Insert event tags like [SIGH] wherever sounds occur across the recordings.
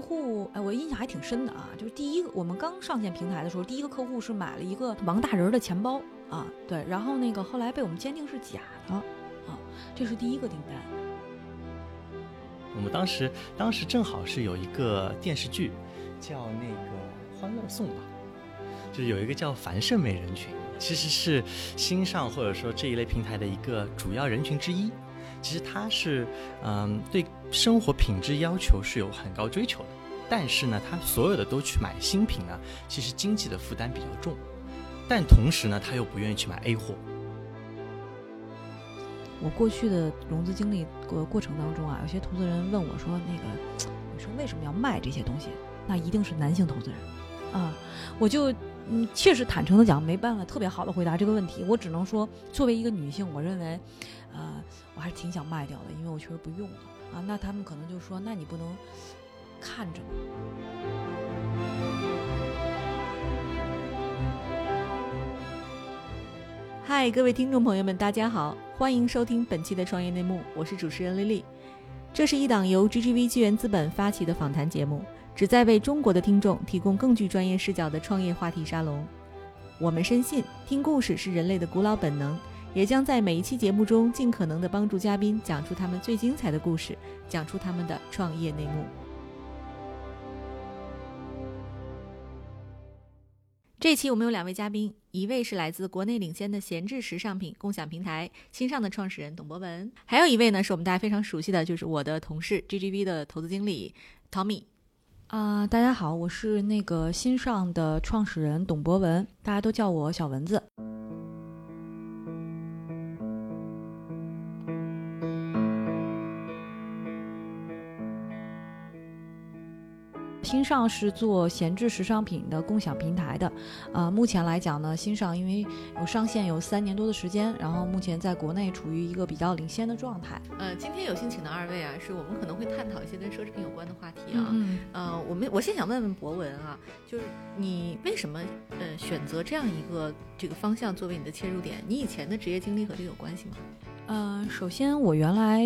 户，哎，我印象还挺深的啊，就是第一个我们刚上线平台的时候，第一个客户是买了一个王大人的钱包啊，对，然后那个后来被我们鉴定是假的啊，这是第一个订单。我们当时当时正好是有一个电视剧，叫那个《欢乐颂》吧，就是有一个叫樊胜美人群，其实是新上或者说这一类平台的一个主要人群之一。其实他是嗯对生活品质要求是有很高追求的，但是呢，他所有的都去买新品呢，其实经济的负担比较重，但同时呢，他又不愿意去买 A 货。我过去的融资经历过过程当中啊，有些投资人问我说：“那个，你说为什么要卖这些东西？那一定是男性投资人啊！”我就嗯，确实坦诚的讲，没办法特别好的回答这个问题。我只能说，作为一个女性，我认为，呃，我还是挺想卖掉的，因为我确实不用了啊。那他们可能就说：“那你不能看着？”嗨，各位听众朋友们，大家好，欢迎收听本期的创业内幕，我是主持人丽丽。这是一档由 GGV 纪元资本发起的访谈节目，旨在为中国的听众提供更具专业视角的创业话题沙龙。我们深信，听故事是人类的古老本能，也将在每一期节目中尽可能的帮助嘉宾讲出他们最精彩的故事，讲出他们的创业内幕。这期我们有两位嘉宾，一位是来自国内领先的闲置时尚品共享平台新上的创始人董博文，还有一位呢是我们大家非常熟悉的，就是我的同事 GGV 的投资经理 Tommy。啊，大家好，我是那个新上的创始人董博文，大家都叫我小蚊子。新尚是做闲置时尚品的共享平台的，呃，目前来讲呢，新尚因为有上线有三年多的时间，然后目前在国内处于一个比较领先的状态。呃，今天有幸请到二位啊，是我们可能会探讨一些跟奢侈品有关的话题啊。嗯。呃，我们我先想问问博文啊，就是你为什么呃选择这样一个这个方向作为你的切入点？你以前的职业经历和这个有关系吗？嗯，首先我原来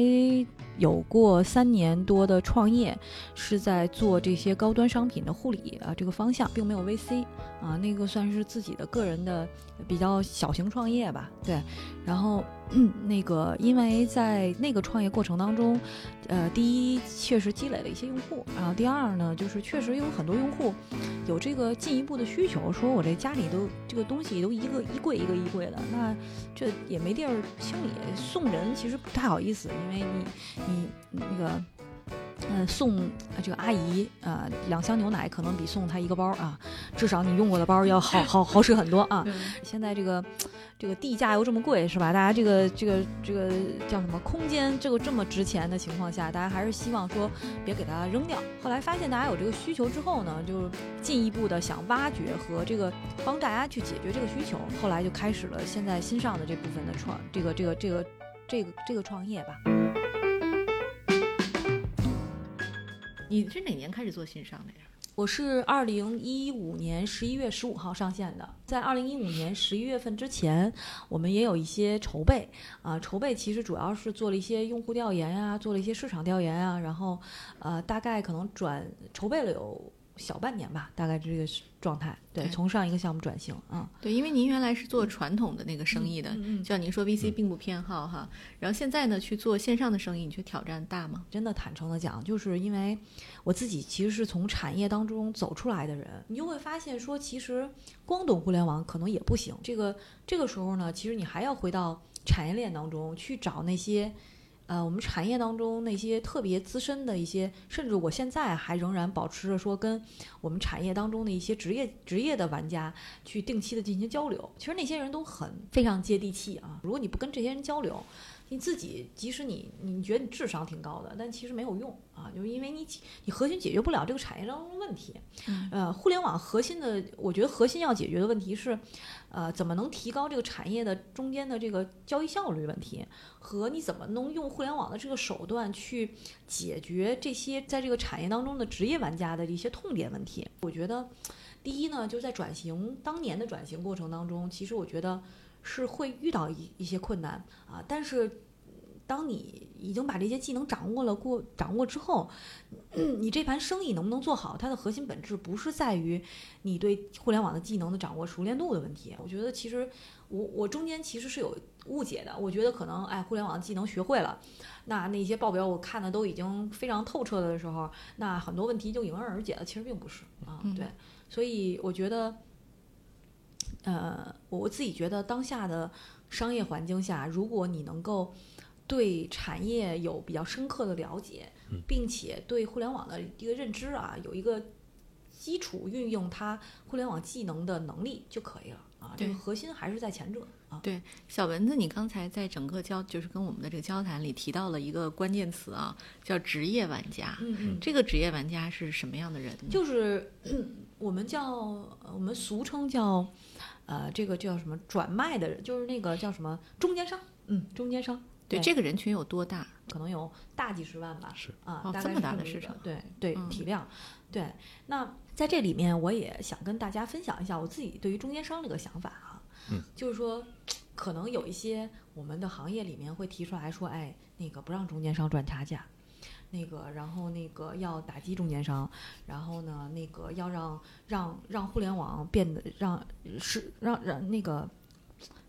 有过三年多的创业，是在做这些高端商品的护理啊这个方向，并没有 VC 啊，那个算是自己的个人的比较小型创业吧。对，然后嗯 [CLEARS THROAT] 那个因为在那个创业过程当中，呃，第一确实积累了一些用户，然后第二呢，就是确实有很多用户有这个进一步的需求，说我这家里都这个东西都一个衣柜一个衣柜的，那这也没地儿清理。送人其实不太好意思，因为你你那个，嗯，送这个阿姨啊两箱牛奶可能比送她一个包啊，至少你用过的包要好 [LAUGHS] 好好使很多啊。现在这个这个地价又这么贵，是吧？大家这个这个这个叫什么空间这个这么值钱的情况下，大家还是希望说别给它扔掉。后来发现大家有这个需求之后呢，就进一步的想挖掘和这个帮大家去解决这个需求，后来就开始了现在新上的这部分的创这个这个这个。这个这个创业吧，你是哪年开始做线上的呀？我是二零一五年十一月十五号上线的，在二零一五年十一月份之前，我们也有一些筹备啊，筹备其实主要是做了一些用户调研呀，做了一些市场调研啊，然后呃，大概可能转筹备了有。小半年吧，大概这个状态。对，从上一个项目转型，嗯，对，因为您原来是做传统的那个生意的，就像您说 VC 并不偏好哈，然后现在呢去做线上的生意，你觉得挑战大吗？真的坦诚的讲，就是因为我自己其实是从产业当中走出来的人，你就会发现说，其实光懂互联网可能也不行。这个这个时候呢，其实你还要回到产业链当中去找那些。呃，我们产业当中那些特别资深的一些，甚至我现在还仍然保持着说跟我们产业当中的一些职业职业的玩家去定期的进行交流。其实那些人都很非常接地气啊。如果你不跟这些人交流，你自己即使你你觉得你智商挺高的，但其实没有用啊，就是因为你你核心解决不了这个产业当中的问题。呃，互联网核心的，我觉得核心要解决的问题是，呃，怎么能提高这个产业的中间的这个交易效率问题，和你怎么能用互联网的这个手段去解决这些在这个产业当中的职业玩家的一些痛点问题。我觉得，第一呢，就在转型当年的转型过程当中，其实我觉得。是会遇到一一些困难啊，但是当你已经把这些技能掌握了过掌握之后，嗯你这盘生意能不能做好，它的核心本质不是在于你对互联网的技能的掌握熟练度的问题。我觉得其实我我中间其实是有误解的，我觉得可能哎互联网技能学会了，那那些报表我看的都已经非常透彻了的时候，那很多问题就迎刃而解了。其实并不是啊，嗯对，所以我觉得。呃，我我自己觉得当下的商业环境下，如果你能够对产业有比较深刻的了解，嗯并且对互联网的一个认知啊，有一个基础运用它互联网技能的能力就可以了啊。这个核心还是在前者啊。对小蚊子，你刚才在整个交就是跟我们的这个交谈里提到了一个关键词啊，叫职业玩家。嗯嗯，这个职业玩家是什么样的人呢？就是 [CLEARS THROAT] 我们叫呃我们俗称叫呃这个叫什么转卖的人，就是那个叫什么中间商，嗯，中间商。对这个人群有多大？可能有大几十万吧，是啊，大概哦这么大的市场对对嗯体量，对。那在这里面，我也想跟大家分享一下我自己对于中间商这个想法啊，嗯，就是说，可能有一些我们的行业里面会提出来说，哎，那个不让中间商赚差价。那个，然后那个要打击中间商，然后呢，那个要让让让互联网变得让是让让那个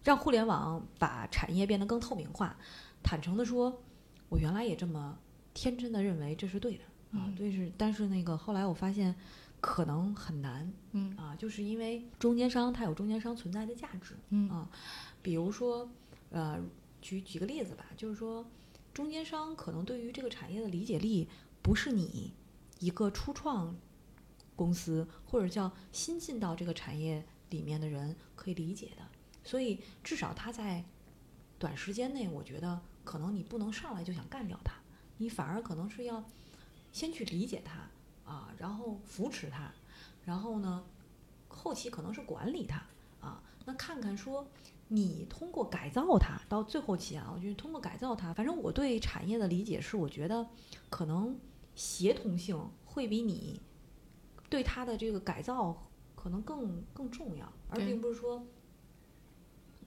让互联网把产业变得更透明化。坦诚的说，我原来也这么天真的认为这是对的啊，嗯对是，但是那个后来我发现可能很难嗯。啊，就是因为中间商它有中间商存在的价值，嗯。啊，比如说呃，举举个例子吧，就是说中间商可能对于这个产业的理解力不是你一个初创公司或者叫新进到这个产业里面的人可以理解的，所以至少他在短时间内，我觉得可能你不能上来就想干掉他，你反而可能是要先去理解他啊，然后扶持他，然后呢，后期可能是管理他啊，那看看说你通过改造它，到最后期啊，我觉得通过改造它，反正我对产业的理解是，我觉得可能协同性会比你对它的这个改造可能更更重要，而并不是说。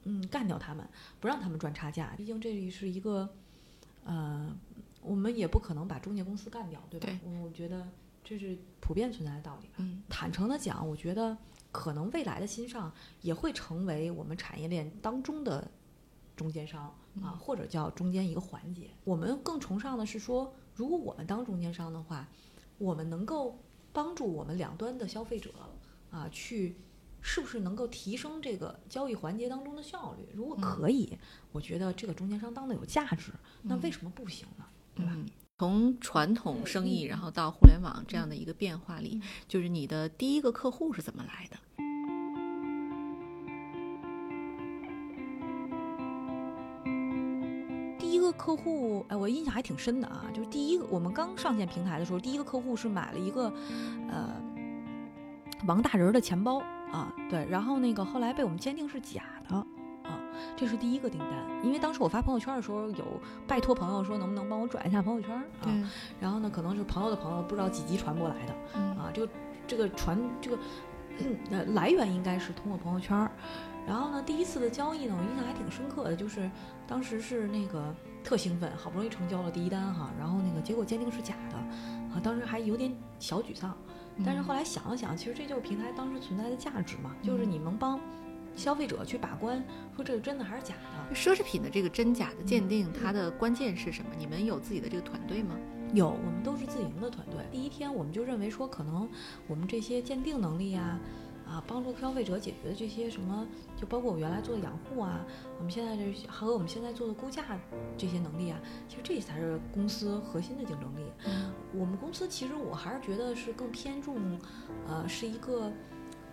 嗯，干掉他们，不让他们赚差价。毕竟这里是一个，呃，我们也不可能把中介公司干掉，对吧？对我我觉得这是普遍存在的道理吧。嗯坦诚的讲，我觉得可能未来的新上也会成为我们产业链当中的中间商啊，或者叫中间一个环节。我们更崇尚的是说，如果我们当中间商的话，我们能够帮助我们两端的消费者啊，去是不是能够提升这个交易环节当中的效率？如果可以，我觉得这个中间商当的有价值，那为什么不行呢？对吧？嗯，从传统生意然后到互联网这样的一个变化里，就是你的第一个客户是怎么来的？第一个客户，哎，我印象还挺深的啊，就是第一个我们刚上线平台的时候，第一个客户是买了一个，呃，王大仁儿的钱包啊，对，然后那个后来被我们鉴定是假的。啊，这是第一个订单，因为当时我发朋友圈的时候有拜托朋友说能不能帮我转一下朋友圈啊，然后呢可能是朋友的朋友不知道几级传播来的，嗯啊，这个这个传这个呃来源应该是通过朋友圈儿。然后呢，第一次的交易呢，我印象还挺深刻的，就是当时是那个特兴奋，好不容易成交了第一单哈，然后那个结果鉴定是假的，啊，当时还有点小沮丧。但是后来想了想，其实这就是平台当时存在的价值嘛，就是你能帮消费者去把关，说这是真的还是假的。奢侈品的这个真假的鉴定，它的关键是什么？你们有自己的这个团队吗？有，我们都是自营的团队。第一天我们就认为说，可能我们这些鉴定能力啊、啊，帮助消费者解决的这些什么，就包括我原来做的养护啊，我们现在这和我们现在做的估价这些能力啊，其实这才是公司核心的竞争力。嗯我们公司其实我还是觉得是更偏重，呃，是一个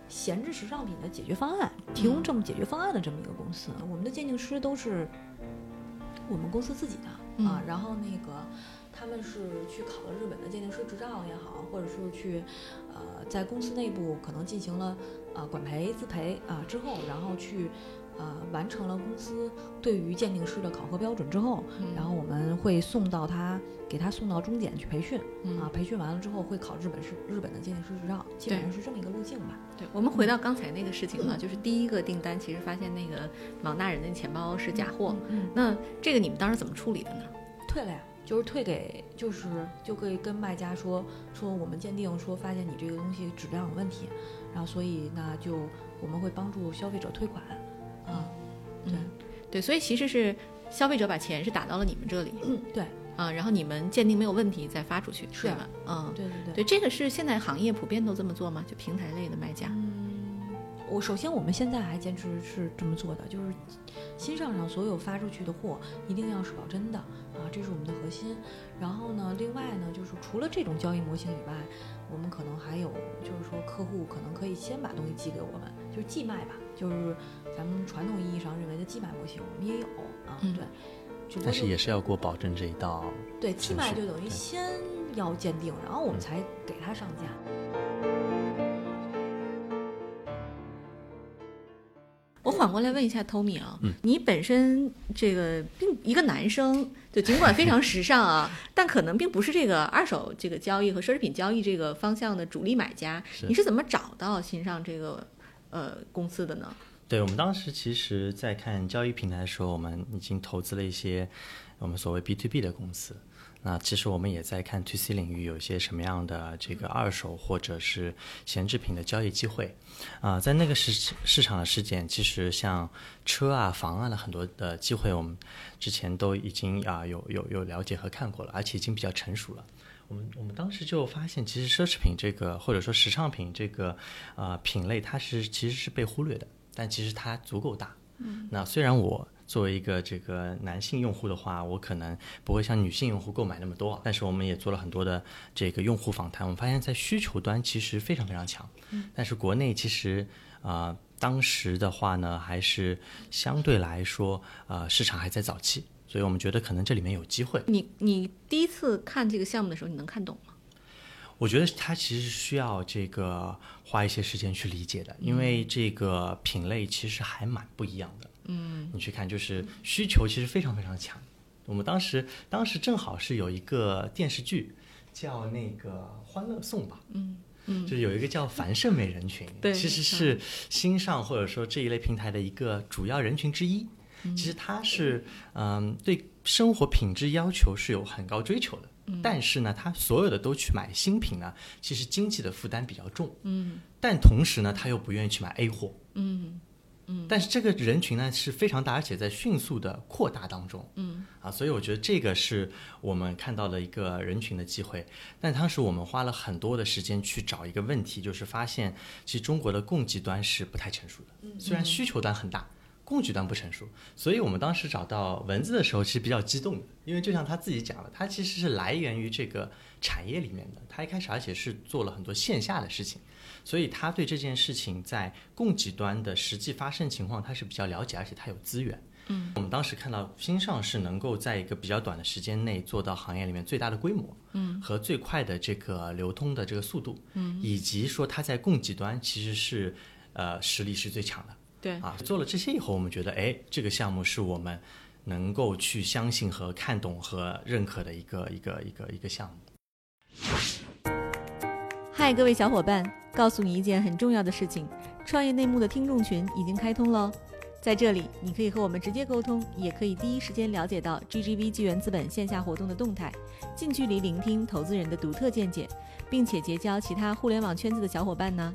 闲置时尚品的解决方案，提供这么解决方案的这么一个公司。我们的鉴定师都是我们公司自己的啊，然后那个他们是去考了日本的鉴定师执照也好，或者是去呃在公司内部可能进行了呃管培自培啊之后，然后去呃完成了公司对于鉴定师的考核标准之后，然后我们会送到他给他送到中检去培训嗯啊，培训完了之后会考日本是日本的鉴定师执照，基本上是这么一个路径吧。对，我们回到刚才那个事情啊，就是第一个订单，其实发现那个王大人的钱包是假货，嗯，那这个你们当时怎么处理的呢？退了呀，就是退给，就是就可以跟卖家说说我们鉴定说发现你这个东西质量有问题，然后所以那就我们会帮助消费者退款，啊，对嗯对，所以其实是消费者把钱是打到了你们这里，嗯，对啊，然后你们鉴定没有问题再发出去，是对吧？嗯，对对对对，这个是现在行业普遍都这么做吗？就平台类的卖家？嗯，我首先我们现在还坚持是这么做的，就是新上场所有发出去的货一定要是保真的啊，这是我们的核心。然后呢，另外呢，就是除了这种交易模型以外，我们可能还有就是说客户可能可以先把东西寄给我们，就是寄卖吧，就是咱们传统意义上认为的寄卖模型，我们也有啊，嗯对。只不过但是也是要过保证这一道。对寄卖就等于先要鉴定，然后我们嗯才给他上架。我反过来问一下 Tommy 啊，嗯你本身这个并一个男生，就尽管非常时尚啊，[LAUGHS] 但可能并不是这个二手这个交易和奢侈品交易这个方向的主力买家，是你是怎么找到新上这个呃公司的呢？对我们当时其实，在看交易平台的时候，我们已经投资了一些我们所谓 B to B 的公司。那其实我们也在看 To C 领域有一些什么样的这个二手或者是闲置品的交易机会。啊、在那个市市场的时点，其实像车啊、房啊的很多的机会，我们之前都已经啊、有有有了解和看过了，而且已经比较成熟了。我们我们当时就发现，其实奢侈品这个或者说时尚品这个呃品类，它是其实是被忽略的，但其实它足够大。嗯，那虽然我作为一个这个男性用户的话，我可能不会像女性用户购买那么多，但是我们也做了很多的这个用户访谈，我们发现在需求端其实非常非常强。嗯，但是国内其实啊、呃当时的话呢，还是相对来说呃市场还在早期，所以我们觉得可能这里面有机会。你你第一次看这个项目的时候，你能看懂吗？我觉得它其实需要这个花一些时间去理解的，因为这个品类其实还蛮不一样的。嗯，你去看，就是需求其实非常非常强。我们当时当时正好是有一个电视剧叫那个《欢乐颂》吧，嗯嗯就是有一个叫樊胜美人群，对其实是新上或者说这一类平台的一个主要人群之一。其实他是嗯对生活品质要求是有很高追求的，但是呢，他所有的都去买新品呢，其实经济的负担比较重，嗯。但同时呢，他又不愿意去买 A 货，嗯。嗯。但是这个人群呢是非常大，而且在迅速的扩大当中。嗯。啊，所以我觉得这个是我们看到了一个人群的机会。但当时我们花了很多的时间去找一个问题，就是发现其实中国的供给端是不太成熟的，虽然需求端很大。供给端不成熟，所以我们当时找到文字的时候其实比较激动的，因为就像他自己讲了，他其实是来源于这个产业里面的，他一开始而且是做了很多线下的事情，所以他对这件事情在供给端的实际发生情况他是比较了解，而且他有资源。嗯，我们当时看到新上是能够在一个比较短的时间内做到行业里面最大的规模，嗯，和最快的这个流通的这个速度，嗯，以及说它在供给端其实是呃实力是最强的。对，啊，做了这些以后，我们觉得，哎，这个项目是我们能够去相信和看懂和认可的一个一个一个一个项目。嗨，各位小伙伴，告诉你一件很重要的事情：创业内幕的听众群已经开通喽。在这里，你可以和我们直接沟通，也可以第一时间了解到 GGV 纪元资本线下活动的动态，近距离聆听投资人的独特见解，并且结交其他互联网圈子的小伙伴呢。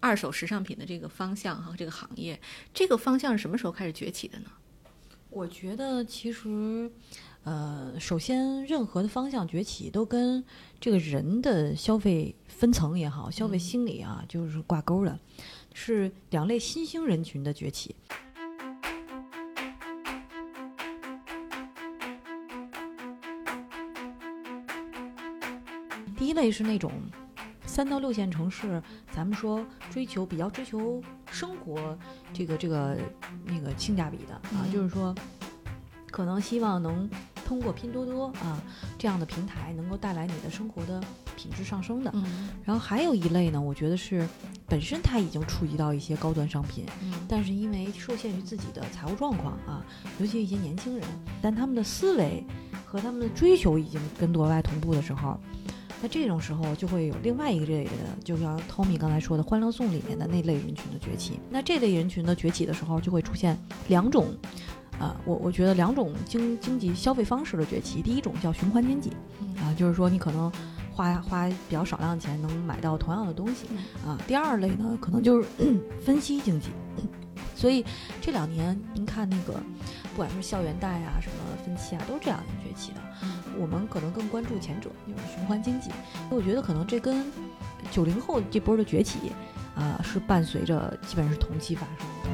二手时尚品的这个方向和这个行业，这个方向是什么时候开始崛起的呢？我觉得其实，呃，首先任何的方向崛起都跟这个人的消费分层也好，消费心理啊，就是挂钩的，是两类新兴人群的崛起。第一类是那种三到六线城市，咱们说追求比较追求生活这个这个那个性价比的啊，嗯就是说可能希望能通过拼多多啊这样的平台，能够带来你的生活的品质上升的。嗯然后还有一类呢，我觉得是本身它已经触及到一些高端商品，嗯但是因为受限于自己的财务状况啊，尤其一些年轻人，但他们的思维和他们的追求已经跟国外同步的时候，那这种时候就会有另外一个类的，就像 Tommy 刚才说的《欢乐颂》里面的那类人群的崛起。那这类人群的崛起的时候，就会出现两种，啊、我我觉得两种经经济消费方式的崛起。第一种叫循环经济，啊，就是说你可能花花比较少量的钱能买到同样的东西啊。第二类呢，可能就是 [CLEARS THROAT] 分析经济。所以这两年您看那个，不管是校园贷啊、什么分期啊，都是这两年崛起的。我们可能更关注前者，就是循环经济。我觉得可能这跟九零后这波的崛起啊、是伴随着基本上是同期发生的。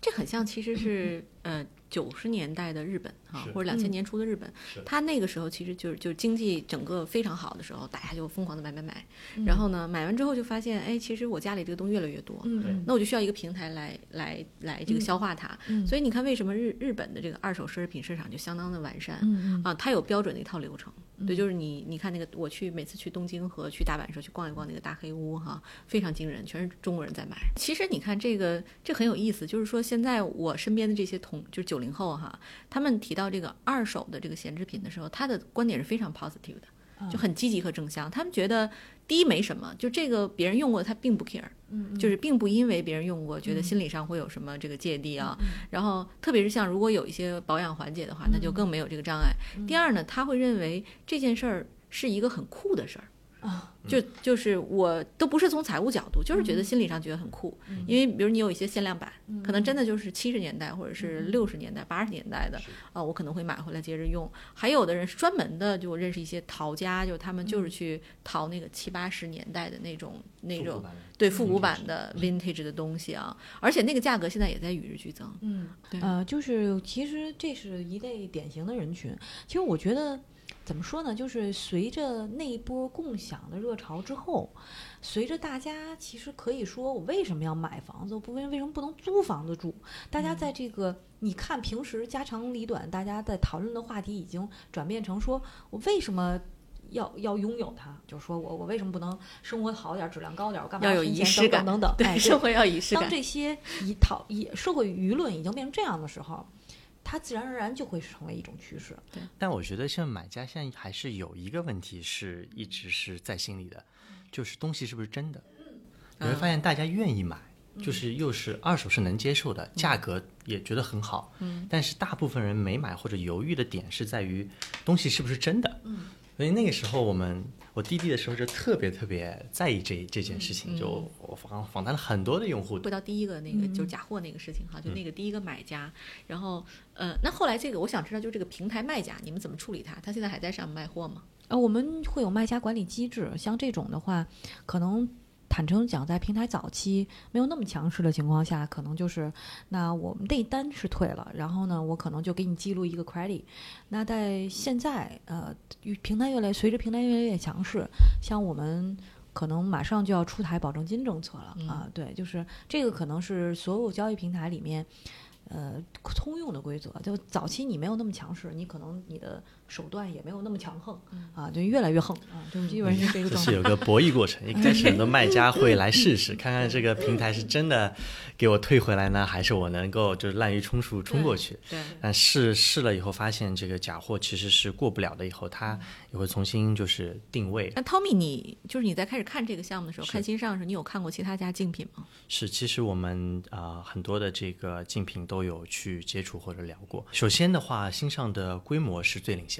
这很像，其实是呃九十年代的日本啊，或者两千嗯年初的日本是，它那个时候其实就是就是经济整个非常好的时候，大家就疯狂的买买买，嗯。然后呢买完之后就发现，哎，其实我家里这个东西越来越多，嗯，那我就需要一个平台来来来这个嗯消化它。嗯。所以你看，为什么日日本的这个二手奢侈品市场就相当的完善？啊，它有标准的一套流程，对，嗯就是你你看那个，我去每次去东京和去大阪的时候去逛一逛那个大黑屋哈，非常惊人，全是中国人在买。其实你看这个这很有意思，就是说现在我身边的这些同就是九零后哈，他们提到这个二手的这个闲置品的时候，他的观点是非常 positive 的，就很积极和正向。他们觉得第一没什么，就这个别人用过他并不 care，嗯就是并不因为别人用过觉得嗯心理上会有什么这个芥蒂啊。然后特别是像如果有一些保养环节的话，那就更没有这个障碍。第二呢，他会认为这件事儿是一个很酷的事儿。啊，就就是我都不是从财务角度，就是觉得心理上觉得很酷，因为比如你有一些限量版，可能真的就是七十年代或者是六十年代、八十年代的，啊，我可能会买回来接着用。还有的人是专门的，就我认识一些淘家，就他们就是去淘那个七八十年代的那种那种对复古版的 vintage 的东西啊，而且那个价格现在也在与日俱增。嗯，对。呃，就是其实这是一类典型的人群。其实我觉得怎么说呢，就是随着那一波共享的热潮之后，随着大家其实可以说，我为什么要买房子？我不为为什么不能租房子住？大家在这个你看平时家长里短，大家在讨论的话题已经转变成说我为什么。要要拥有它，就是说我我为什么不能生活好点儿，质量高点儿？我干嘛要有仪式感等等等等。哎，对，对生活要仪式感当。这些以讨以社会舆论已经变成这样的时候，它自然而然就会成为一种趋势。对。但我觉得像买家现在还是有一个问题是一直是在心里的，就是东西是不是真的？你会发现大家愿意买，就是又是二手是能接受的，价格也觉得很好，嗯，但是大部分人没买或者犹豫的点是在于东西是不是真的，嗯，所以那个时候我们我滴滴的时候就特别特别在意这这件事情，就我访访谈了很多的用户，回到第一个那个就是假货那个事情哈，就那个第一个买家，然后呃，那后来这个我想知道，就这个平台卖家你们怎么处理他？他现在还在上面卖货吗？呃，我们会有卖家管理机制，像这种的话，可能坦诚讲，在平台早期没有那么强势的情况下，可能就是那我们那单是退了，然后呢，我可能就给你记录一个 credit。那在现在，呃，与平台越来随着平台越来越强势，像我们。可能马上就要出台保证金政策了、啊！对，就是这个可能是所有交易平台里面，呃，通用的规则。就早期你没有那么强势，你可能你的手段也没有那么强横、啊，就越来越横啊，就基本上是这个状态。就是有个博弈过程。一开始很多卖家会来试试，[LAUGHS] 看看这个平台是真的给我退回来呢，还是我能够就是滥竽充数冲过去。对，但试试了以后，发现这个假货其实是过不了的，以后他也会重新就是定位。那 Tommy，你就是你在开始看这个项目的时候，看新上的时候，你有看过其他家竞品吗？是，其实我们啊、呃很多的这个竞品都有去接触或者聊过。首先的话，新上的规模是最领先的，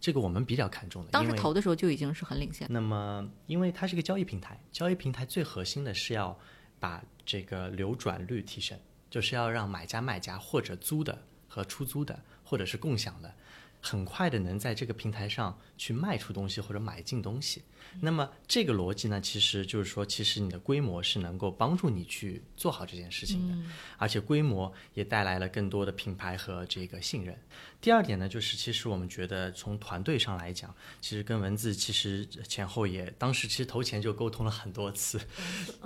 这个我们比较看重的。当时投的时候就已经是很领先。那么，因为它是一个交易平台，交易平台最核心的是要把这个流转率提升，就是要让买家、卖家或者租的和出租的，或者是共享的，很快的能在这个平台上去卖出东西或者买进东西。那么这个逻辑呢，其实就是说，其实你的规模是能够帮助你去做好这件事情的，而且规模也带来了更多的品牌和这个信任。第二点呢，就是其实我们觉得从团队上来讲，其实跟文字其实前后也当时其实投前就沟通了很多次，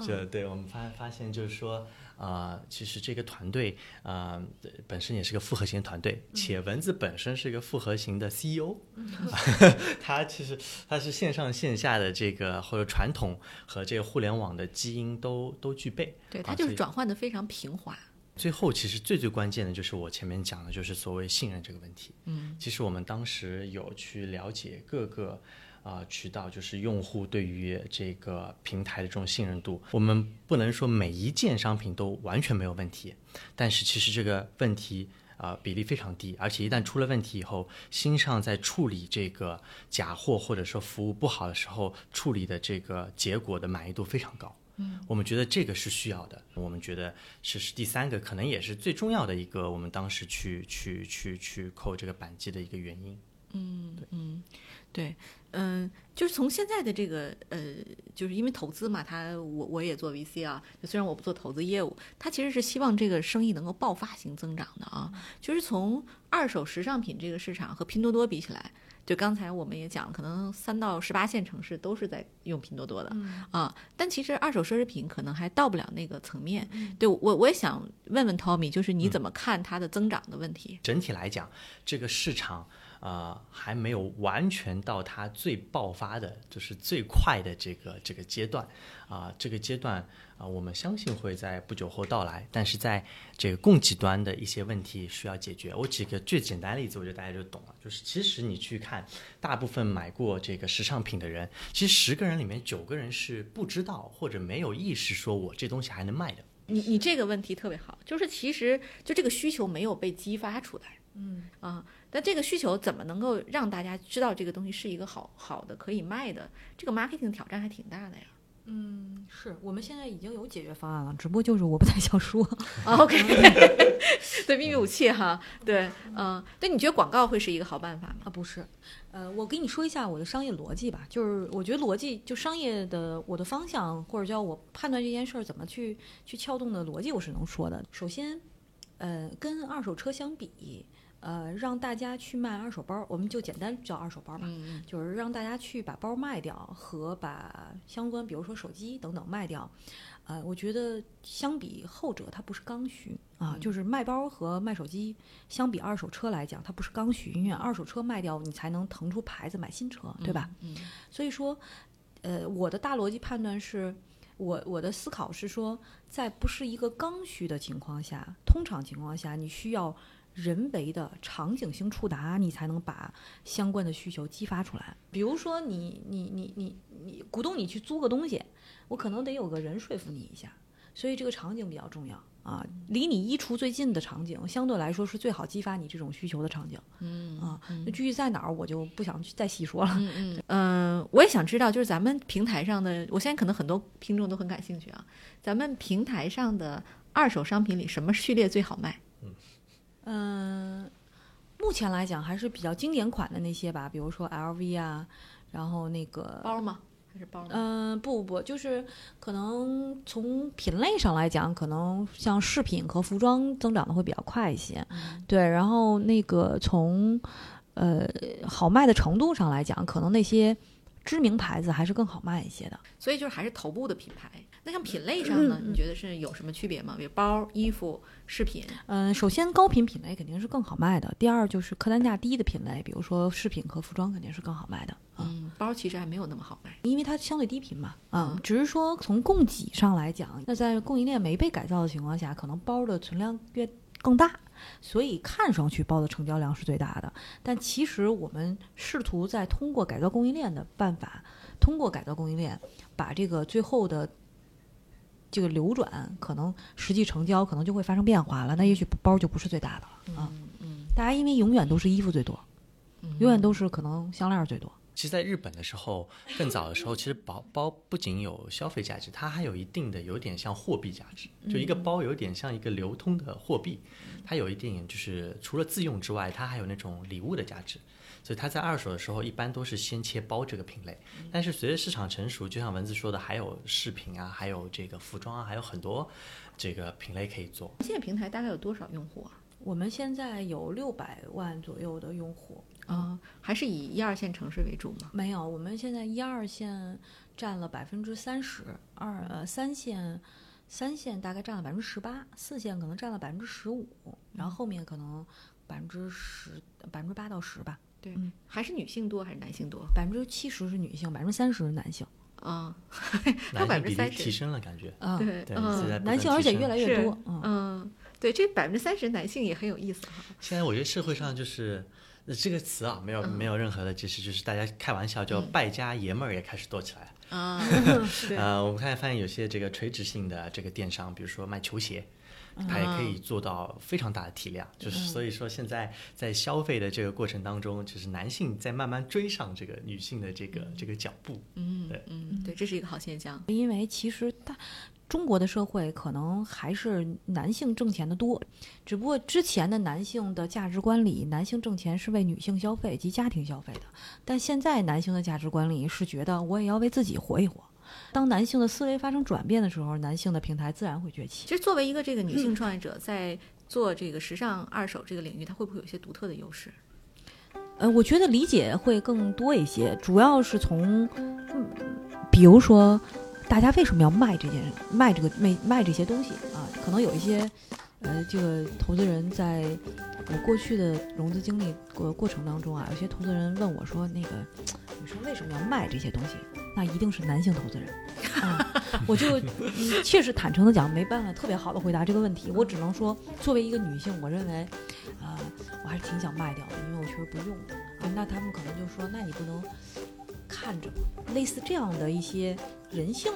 就对我们发发现就是说呃，其实这个团队呃本身也是个复合型团队，且蚊子本身是一个复合型的 CEO，他 [LAUGHS] 其实他是线上线下的这个或者传统和这个互联网的基因都都具备。对，啊它就是转换的非常平滑。最后，其实最最关键的就是我前面讲的，就是所谓信任这个问题。嗯，其实我们当时有去了解各个啊、呃渠道，就是用户对于这个平台的这种信任度。我们不能说每一件商品都完全没有问题，但是其实这个问题。啊、比例非常低，而且一旦出了问题以后，新上在处理这个假货或者说服务不好的时候，处理的这个结果的满意度非常高。嗯，我们觉得这个是需要的。我们觉得是是第三个，可能也是最重要的一个，我们当时去去去去扣这个扳机的一个原因。嗯对，嗯，就是从现在的这个呃，就是因为投资嘛，他我我也做 VC 啊，就虽然我不做投资业务，他其实是希望这个生意能够爆发性增长的啊。就是从二手时尚品这个市场和拼多多比起来，就刚才我们也讲，可能三到十八线城市都是在用拼多多的、啊，但其实二手奢侈品可能还到不了那个层面。对我我也想问问 Tommy，就是你怎么看它的增长的问题？整体来讲，这个市场呃还没有完全到它最爆发的，就是最快的这个这个阶段啊、这个阶段啊、我们相信会在不久后到来。但是在这个供给端的一些问题需要解决。我举个最简单的例子，我觉得大家就懂了。就是其实你去看，大部分买过这个时尚品的人，其实十个人里面九个人是不知道或者没有意识说我这东西还能卖的。你你这个问题特别好，就是其实就这个需求没有被激发出来，嗯啊，但这个需求怎么能够让大家知道这个东西是一个好好的可以卖的？这个 marketing 挑战还挺大的呀。嗯，是我们现在已经有解决方案了，只不过就是我不太想说。啊 OK，[LAUGHS] 对秘密武器哈，对，嗯、对，你觉得广告会是一个好办法吗？啊，不是，呃，我给你说一下我的商业逻辑吧，就是我觉得逻辑就商业的我的方向，或者叫我判断这件事儿怎么去去撬动的逻辑，我是能说的。首先，呃，跟二手车相比，呃，让大家去卖二手包，我们就简单叫二手包吧，嗯就是让大家去把包卖掉和把相关，比如说手机等等卖掉。呃，我觉得相比后者，它不是刚需啊，就是卖包和卖手机，相比二手车来讲，它不是刚需，因为二手车卖掉你才能腾出牌子买新车，对吧？嗯所以说，呃，我的大逻辑判断是，我我的思考是说，在不是一个刚需的情况下，通常情况下，你需要人为的场景性触达，你才能把相关的需求激发出来。比如说你，你你你你鼓动你去租个东西，我可能得有个人说服你一下，所以这个场景比较重要。啊，离你衣橱最近的场景，相对来说是最好激发你这种需求的场景嗯啊。那具体在哪儿，我就不想去再细说了。嗯嗯嗯，我也想知道，就是咱们平台上的，我现在可能很多听众都很感兴趣啊。咱们平台上的二手商品里，什么序列最好卖？嗯，目前来讲还是比较经典款的那些吧，比如说 LV 啊，然后那个包吗？还是包吗？嗯，不不，就是可能从品类上来讲，可能像饰品和服装增长的会比较快一些。对，然后那个从呃好卖的程度上来讲，可能那些知名牌子还是更好卖一些的。所以就是还是头部的品牌。那像品类上呢，[CLEARS THROAT] 你觉得是有什么区别吗？比如包、衣服、饰品。嗯，首先高频品类肯定是更好卖的，第二就是客单价低的品类，比如说饰品和服装肯定是更好卖的。啊，嗯，包其实还没有那么好卖。因为它相对低频嘛，啊、嗯只是说从供给上来讲，那在供应链没被改造的情况下，可能包的存量越更大，所以看上去包的成交量是最大的。但其实我们试图在通过改造供应链的办法，通过改造供应链，把这个最后的这个流转，可能实际成交可能就会发生变化了。那也许包就不是最大的了啊。嗯大家因为永远都是衣服最多，嗯永远都是可能项链最多。其实，在日本的时候，更早的时候，其实包包不仅有消费价值，它还有一定的有点像货币价值。就一个包有点像一个流通的货币，它有一定就是除了自用之外，它还有那种礼物的价值。所以它在二手的时候，一般都是先切包这个品类。但是随着市场成熟，就像文字说的，还有饰品啊，还有这个服装啊，还有很多这个品类可以做。现在平台大概有多少用户啊？我们现在有六百万左右的用户，啊、还是以一二线城市为主吗？没有，我们现在一二线占了百分之三十，二呃三线三线大概占了百分之十八，四线可能占了百分之十五，然后后面可能百分之十百分之八到十吧，对嗯，还是女性多还是男性多？百分之七十是女性，百分之三十是男性。啊，[LAUGHS] 还有百男性比例分之三十，提升了，感觉。啊，对，对，男性而且越来越多。嗯，嗯，对，这百分之三十男性也很有意思哈。现在我觉得社会上就是呃这个词啊，没有、没有任何的其实，就是大家开玩笑叫败家爷们儿也开始多起来了。啊，[LAUGHS] 我们看发现有些这个垂直性的这个电商，比如说卖球鞋。它也可以做到非常大的体量，就是所以说现在在消费的这个过程当中，就是男性在慢慢追上这个女性的这个这个脚步。嗯对嗯，对，这是一个好现象。因为其实大中国的社会可能还是男性挣钱的多，只不过之前的男性的价值观里，男性挣钱是为女性消费及家庭消费的，但现在男性的价值观里是觉得我也要为自己活一活。当男性的思维发生转变的时候，男性的平台自然会崛起。其实作为一个这个女性创业者，在做这个时尚二手这个领域，她会不会有一些独特的优势？呃，我觉得理解会更多一些，主要是从，嗯，比如说，大家为什么要卖这件卖这个卖卖这些东西啊？可能有一些，呃，这个投资人在我过去的融资经历过过程当中啊，有些投资人问我说，那个 [TSK] 你说为什么要卖这些东西？那一定是男性投资人。[LAUGHS] 啊，我就嗯确实坦诚的讲，没办法特别好的回答这个问题。我只能说，作为一个女性，我认为，啊、我还是挺想卖掉的，因为我确实不用啊。那他们可能就说，那你不能看着吗？类似这样的一些人性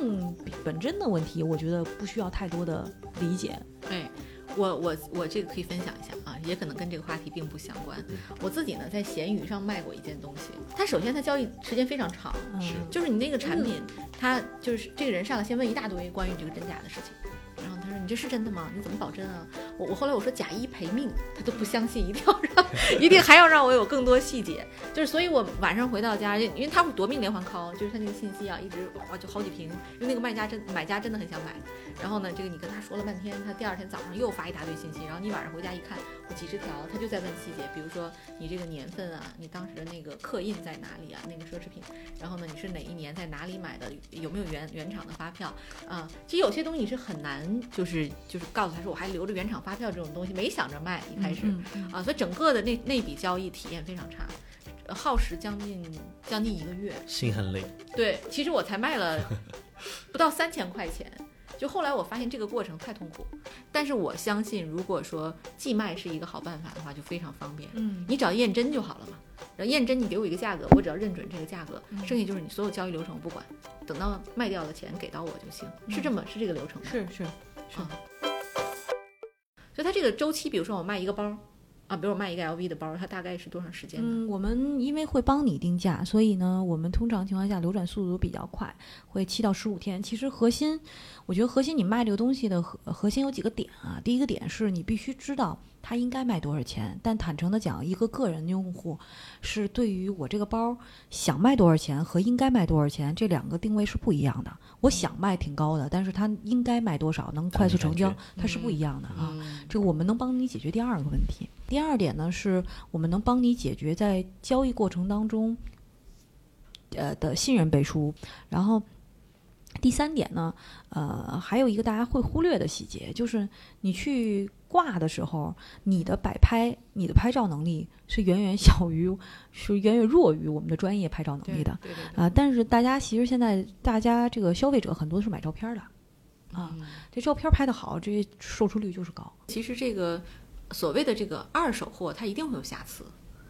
本真的问题，我觉得不需要太多的理解。对，我我我这个可以分享一下啊，也可能跟这个话题并不相关。我自己呢在闲鱼上卖过一件东西，它首先它交易时间非常长，就是你那个产品，它就是这个人上来先问一大堆关于这个真假的事情，你这是真的吗？你怎么保真啊？我我后来我说假一赔命，他都不相信，一定要让，[LAUGHS] 一定还要让我有更多细节，就是所以我晚上回到家，因为他会夺命连环 call，就是他那个信息啊一直哇就好几瓶，因为那个卖家真买家真的很想买，然后呢这个你跟他说了半天，他第二天早上又发一大堆信息，然后你晚上回家一看，我几十条，他就在问细节，比如说你这个年份啊，你当时的那个刻印在哪里啊，那个奢侈品。然后呢，你是哪一年在哪里买的？有没有原原厂的发票啊？其实有些东西你是很难，就是就是告诉他说我还留着原厂发票这种东西，没想着卖一开始、嗯嗯啊，所以整个的那那笔交易体验非常差，呃耗时将近将近一个月。心很累。对，其实我才卖了不到三千块钱。就后来我发现这个过程太痛苦，但是我相信，如果说寄卖是一个好办法的话，就非常方便。嗯你只要验真就好了嘛。然后验真，你给我一个价格，我只要认准这个价格，嗯剩下就是你所有交易流程我不管，等到卖掉的钱给到我就行，是这么是这个流程吗？是是是的所以它这个周期，比如说我卖一个包啊，比如我卖一个 LV 的包，它大概是多长时间呢？嗯，我们因为会帮你定价，所以呢，我们通常情况下流转速度比较快，会七到十五天。其实核心，我觉得核心你卖这个东西的核核心有几个点啊。第一个点是你必须知道它应该卖多少钱，但坦诚的讲，一个个人用户是对于我这个包想卖多少钱和应该卖多少钱这两个定位是不一样的。我想卖挺高的，但是它应该卖多少能快速成交，它是不一样的啊。嗯这个我们能帮你解决第二个问题。第二点呢，是我们能帮你解决在交易过程当中，呃的信任背书。然后第三点呢，呃，还有一个大家会忽略的细节，就是你去挂的时候，你的摆拍、你的拍照能力是远远小于，是远远弱于我们的专业拍照能力的。啊、但是大家其实现在大家这个消费者很多是买照片的，啊，嗯这照片拍的好，这售出率就是高。其实这个所谓的这个二手货，它一定会有瑕疵。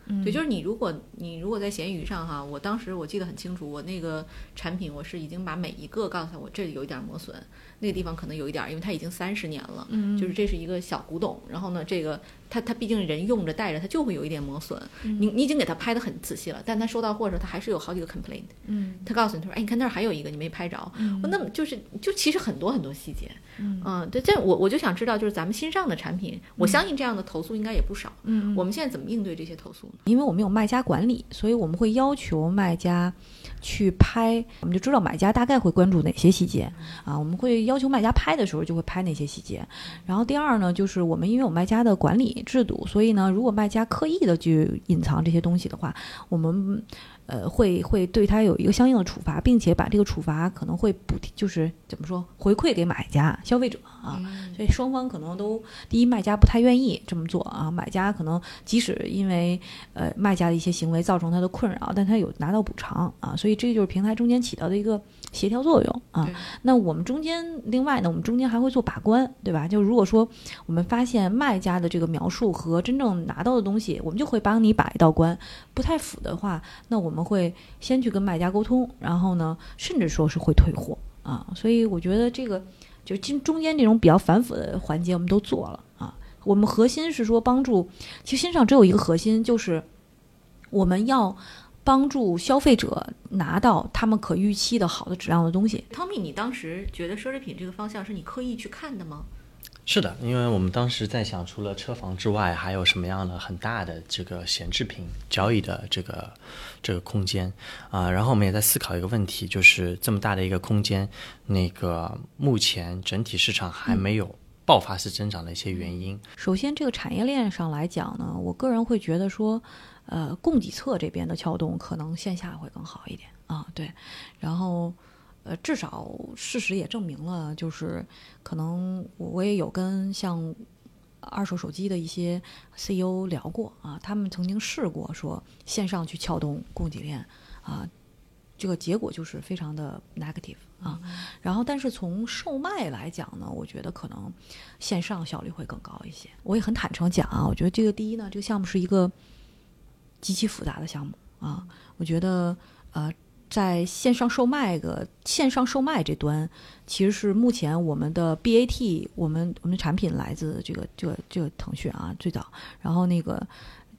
嗯。对，就是你如果你如果在闲鱼上哈，我当时我记得很清楚，我那个产品我是已经把每一个告诉他，我这里有一点磨损，那个地方可能有一点儿，因为它已经三十年了，嗯。就是这是一个小古董，然后呢，这个它它毕竟人用着带着，它就会有一点磨损。嗯你你已经给他拍的很仔细了，但他收到货的时候，他还是有好几个 complaint。嗯他告诉你，他说，哎，你看那儿还有一个你没拍着，嗯那么就是就其实很多很多细节，嗯对，这我我就想知道，就是咱们新上的产品，我相信这样的投诉应该也不少。嗯我们现在怎么应对这些投诉呢？因为我们有卖家管理，所以我们会要求卖家去拍，我们就知道买家大概会关注哪些细节啊。我们会要求卖家拍的时候就会拍那些细节。然后第二呢，就是我们因为有卖家的管理制度，所以呢，如果卖家刻意的去隐藏这些东西的话，我们呃，会会对他有一个相应的处罚，并且把这个处罚可能会补贴，就是怎么说回馈给买家、消费者啊。所以双方可能都第一，卖家不太愿意这么做啊，买家可能即使因为呃卖家的一些行为造成他的困扰，但他有拿到补偿啊，所以这就是平台中间起到的一个协调作用啊。那我们中间另外呢，我们中间还会做把关，对吧？就如果说我们发现卖家的这个描述和真正拿到的东西，我们就会帮你把一道关，不太符的话，那我们我们会先去跟卖家沟通，然后呢，甚至说是会退货啊。所以我觉得这个。就中中间这种比较繁复的环节，我们都做了啊。我们核心是说帮助，其实线上只有一个核心，就是我们要帮助消费者拿到他们可预期的好的质量的东西。汤米，你当时觉得奢侈品这个方向是你刻意去看的吗？是的，因为我们当时在想，除了车房之外，还有什么样的很大的这个闲置品交易的这个这个空间啊？然后我们也在思考一个问题，就是这么大的一个空间，那个目前整体市场还没有爆发式增长的一些原因。首先，这个产业链上来讲呢，我个人会觉得说，呃，供给侧这边的撬动可能线下会更好一点啊。对，然后。呃，至少事实也证明了，就是可能我也有跟像二手手机的一些 CEO 聊过啊，他们曾经试过说线上去撬动供给链啊，这个结果就是非常的 negative 啊。然后，但是从售卖来讲呢，我觉得可能线上效率会更高一些。我也很坦诚讲啊，我觉得这个第一呢，这个项目是一个极其复杂的项目啊，我觉得呃。在线上售卖个线上售卖这端，其实是目前我们的 BAT，我们我们的产品来自这个这个这个腾讯啊，最早，然后那个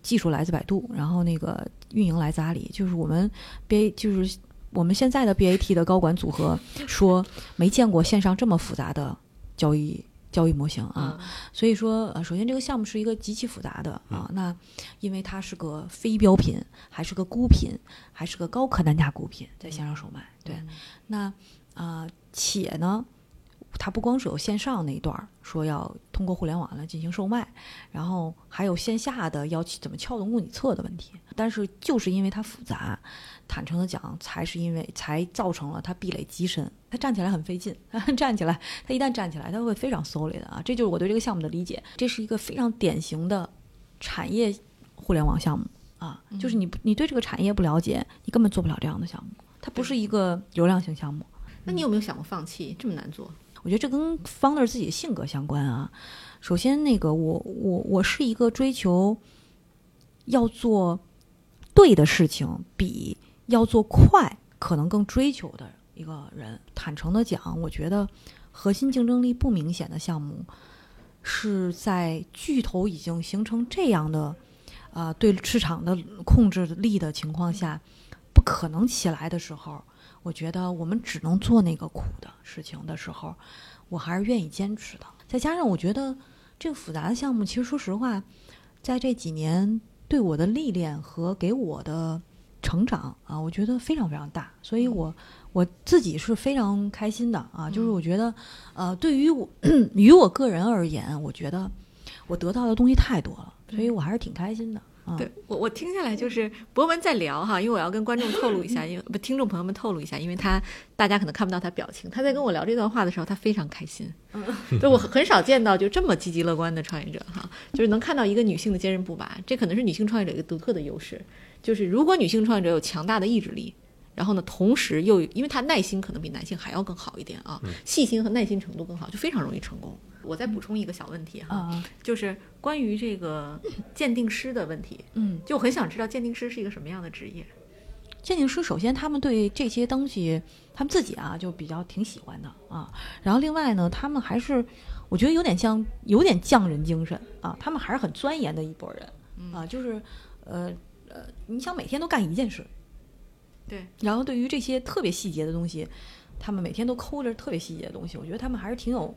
技术来自百度，然后那个运营来自阿里，就是我们 BA 就是我们现在的 BAT 的高管组合说没见过线上这么复杂的交易。交易模型啊，所以说呃，首先这个项目是一个极其复杂的啊，那因为它是个非标品，还是个孤品，还是个高客单价孤品，在线上售卖，对，那啊，且呢。它不光是有线上那一段儿说要通过互联网来进行售卖，然后还有线下的要怎么撬动供给侧的问题。但是就是因为它复杂，坦诚的讲，才是因为才造成了它壁垒极深，它站起来很费劲。[LAUGHS] 站起来，它一旦站起来，它会非常 solid 啊！这就是我对这个项目的理解。这是一个非常典型的产业互联网项目啊，就是你你对这个产业不了解，你根本做不了这样的项目。它不是一个流量型项目。那你有没有想过放弃？这么难做？我觉得这跟 founder 自己的性格相关啊。首先，那个我我我是一个追求要做对的事情，比要做快可能更追求的一个人。坦诚的讲，我觉得核心竞争力不明显的项目是在巨头已经形成这样的呃对市场的控制力的情况下，不可能起来的时候。我觉得我们只能做那个苦的事情的时候，我还是愿意坚持的。再加上我觉得这个复杂的项目，其实说实话，在这几年对我的历练和给我的成长啊，我觉得非常非常大。所以我我自己是非常开心的啊。就是我觉得，呃，对于我 [CLEARS THROAT] 于我个人而言，我觉得我得到的东西太多了，所以我还是挺开心的。对我，我听下来就是博文在聊哈，因为我要跟观众透露一下，因为不听众朋友们透露一下，因为他大家可能看不到他表情，他在跟我聊这段话的时候，他非常开心。嗯 [LAUGHS] 对我很少见到就这么积极乐观的创业者哈，就是能看到一个女性的坚韧不拔，这可能是女性创业者一个独特的优势，就是如果女性创业者有强大的意志力，然后呢，同时又因为她耐心可能比男性还要更好一点啊，细心和耐心程度更好，就非常容易成功。我再补充一个小问题哈，就是关于这个鉴定师的问题，嗯，就很想知道鉴定师是一个什么样的职业。鉴定师首先他们对这些东西，他们自己啊就比较挺喜欢的啊。然后另外呢，他们还是我觉得有点像有点匠人精神啊，他们还是很钻研的一拨人啊。就是呃呃，你想每天都干一件事，对。然后对于这些特别细节的东西，他们每天都抠着特别细节的东西，我觉得他们还是挺有。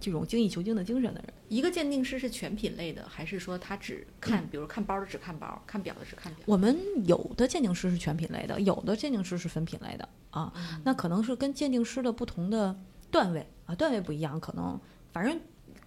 这种精益求精的精神的人，一个鉴定师是全品类的，还是说他只看，比如看包的只看包，看表的只看表？我们有的鉴定师是全品类的，有的鉴定师是分品类的啊。那可能是跟鉴定师的不同的段位啊，段位不一样，可能反正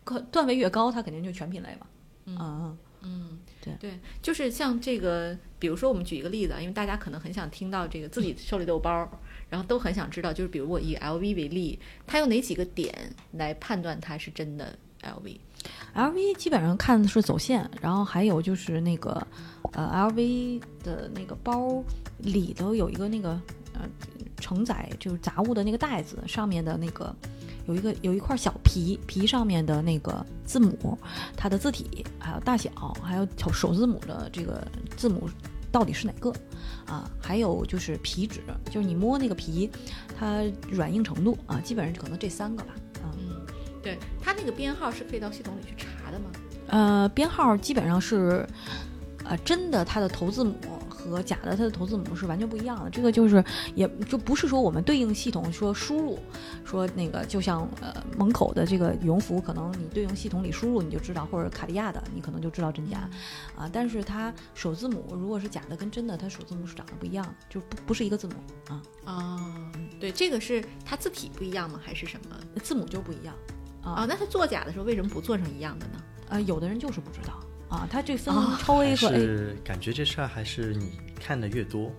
可段位越高，他肯定就全品类嘛。嗯嗯。嗯，对对，就是像这个，比如说我们举一个例子啊，因为大家可能很想听到这个自己手里都有包，然后都很想知道，就是比如我以 LV 为例，它有哪几个点来判断它是真的 LV？LV 基本上看的是走线，然后还有就是那个呃 LV 的那个包里头有一个那个呃承载就是杂物的那个袋子，上面的那个有一个有一块小皮，皮上面的那个字母，它的字体还有大小，还有首首字母的这个字母到底是哪个啊？还有就是皮质，就是你摸那个皮，它软硬程度啊，基本上可能这三个吧。啊，嗯，对，它那个编号是可以到系统里去查的吗？呃，编号基本上是，呃，真的它的头字母和假的它的头字母是完全不一样的。这个就是也就不是说我们对应系统说输入，说那个就像呃门口的这个羽绒服，可能你对应系统里输入你就知道，或者卡地亚的你可能就知道真假啊。但是它首字母如果是假的跟真的，它首字母是长得不一样，就不不是一个字母啊，哦，对，这个是它字体不一样吗？还是什么？字母就不一样啊、啊。那它作假的时候为什么不做成一样的呢？呃，有的人就是不知道啊，它这分啊超 A 还和 A。是感觉这事儿还是你看的越多，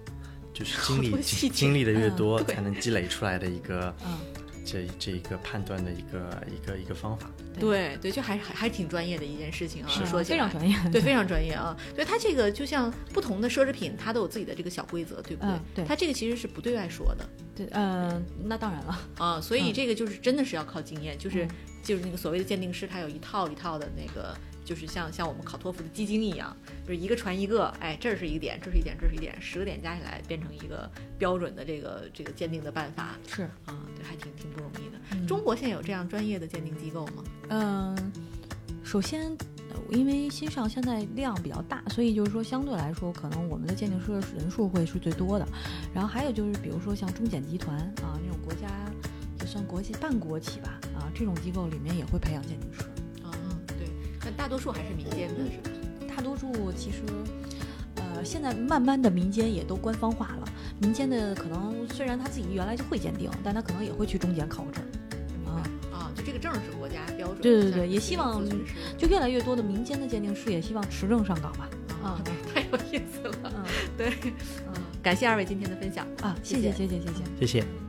就是经历经经历的越嗯多，对才能积累出来的一个嗯，这这一个判断的一个一个一个方法。对对，就还还还挺专业的一件事情啊，是说起来非常专业，对，非常专业啊。所以它这个就像不同的奢侈品，它都有自己的这个小规则，对不对？嗯对它这个其实是不对外说的对，呃，那当然了。啊，所以嗯这个就是真的是要靠经验，就是、嗯就是那个所谓的鉴定师，他有一套一套的那个。就是像像我们考托福的基金一样，就是一个传一个，哎，这是一个点，这是一点，这是一点，十个点加起来变成一个标准的这个这个鉴定的办法是，啊，对，还挺挺不容易的。嗯中国现在有这样专业的鉴定机构吗？嗯，首先，呃因为新上现在量比较大，所以就是说相对来说，可能我们的鉴定师的人数会是最多的。然后还有就是，比如说像中检集团啊那种国家，就算国际半国企吧啊这种机构里面也会培养鉴定师。大多数还是民间的，是吧？大多数其实。呃，现在慢慢的民间也都官方化了。民间的可能虽然他自己原来就会鉴定，但他可能也会去中检考个证。啊，啊，就这个证是国家标准，对对对也希望就越来越多的民间的鉴定师也希望持证上岗吧。啊，太有意思了。嗯对，嗯，感谢二位今天的分享。啊，谢谢谢谢谢谢谢谢。谢谢。